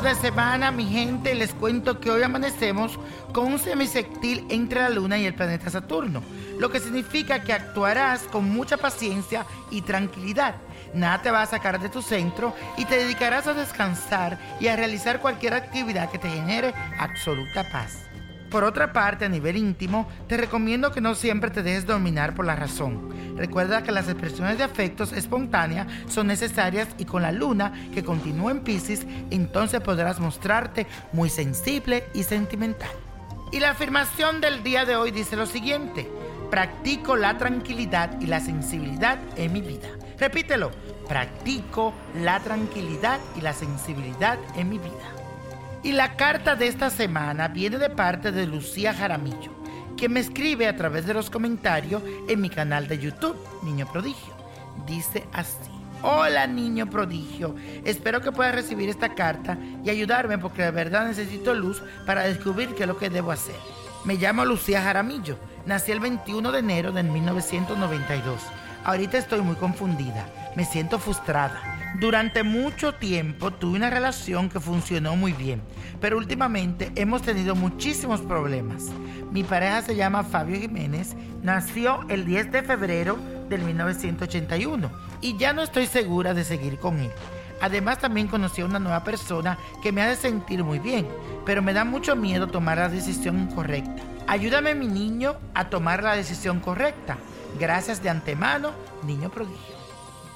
De semana, mi gente. Les cuento que hoy amanecemos con un semisectil entre la Luna y el planeta Saturno, lo que significa que actuarás con mucha paciencia y tranquilidad. Nada te va a sacar de tu centro y te dedicarás a descansar y a realizar cualquier actividad que te genere absoluta paz. Por otra parte, a nivel íntimo, te recomiendo que no siempre te dejes dominar por la razón. Recuerda que las expresiones de afectos espontáneas son necesarias y con la luna que continúa en Pisces, entonces podrás mostrarte muy sensible y sentimental. Y la afirmación del día de hoy dice lo siguiente, practico la tranquilidad y la sensibilidad en mi vida. Repítelo, practico la tranquilidad y la sensibilidad en mi vida. Y la carta de esta semana viene de parte de Lucía Jaramillo, que me escribe a través de los comentarios en mi canal de YouTube, Niño Prodigio. Dice así. Hola niño prodigio, espero que puedas recibir esta carta y ayudarme porque de verdad necesito luz para descubrir qué es lo que debo hacer. Me llamo Lucía Jaramillo, nací el 21 de enero de 1992. Ahorita estoy muy confundida, me siento frustrada. Durante mucho tiempo tuve una relación que funcionó muy bien, pero últimamente hemos tenido muchísimos problemas. Mi pareja se llama Fabio Jiménez, nació el 10 de febrero del 1981 y ya no estoy segura de seguir con él. Además también conocí a una nueva persona que me hace sentir muy bien, pero me da mucho miedo tomar la decisión correcta. Ayúdame mi niño a tomar la decisión correcta. Gracias de antemano, niño prodigio.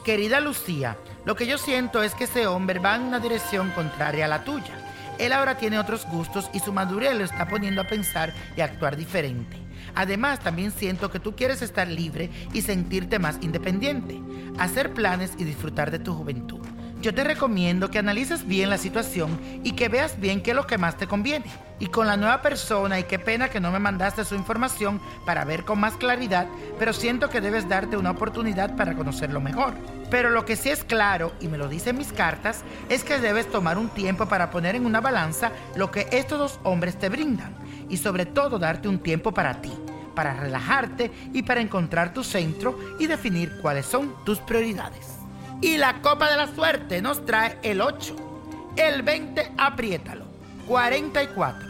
Querida Lucía, lo que yo siento es que ese hombre va en una dirección contraria a la tuya. Él ahora tiene otros gustos y su madurez lo está poniendo a pensar y actuar diferente. Además, también siento que tú quieres estar libre y sentirte más independiente, hacer planes y disfrutar de tu juventud. Yo te recomiendo que analices bien la situación y que veas bien qué es lo que más te conviene. Y con la nueva persona, y qué pena que no me mandaste su información para ver con más claridad, pero siento que debes darte una oportunidad para conocerlo mejor. Pero lo que sí es claro, y me lo dicen mis cartas, es que debes tomar un tiempo para poner en una balanza lo que estos dos hombres te brindan. Y sobre todo darte un tiempo para ti, para relajarte y para encontrar tu centro y definir cuáles son tus prioridades. Y la copa de la suerte nos trae el 8, el 20, apriétalo, 44,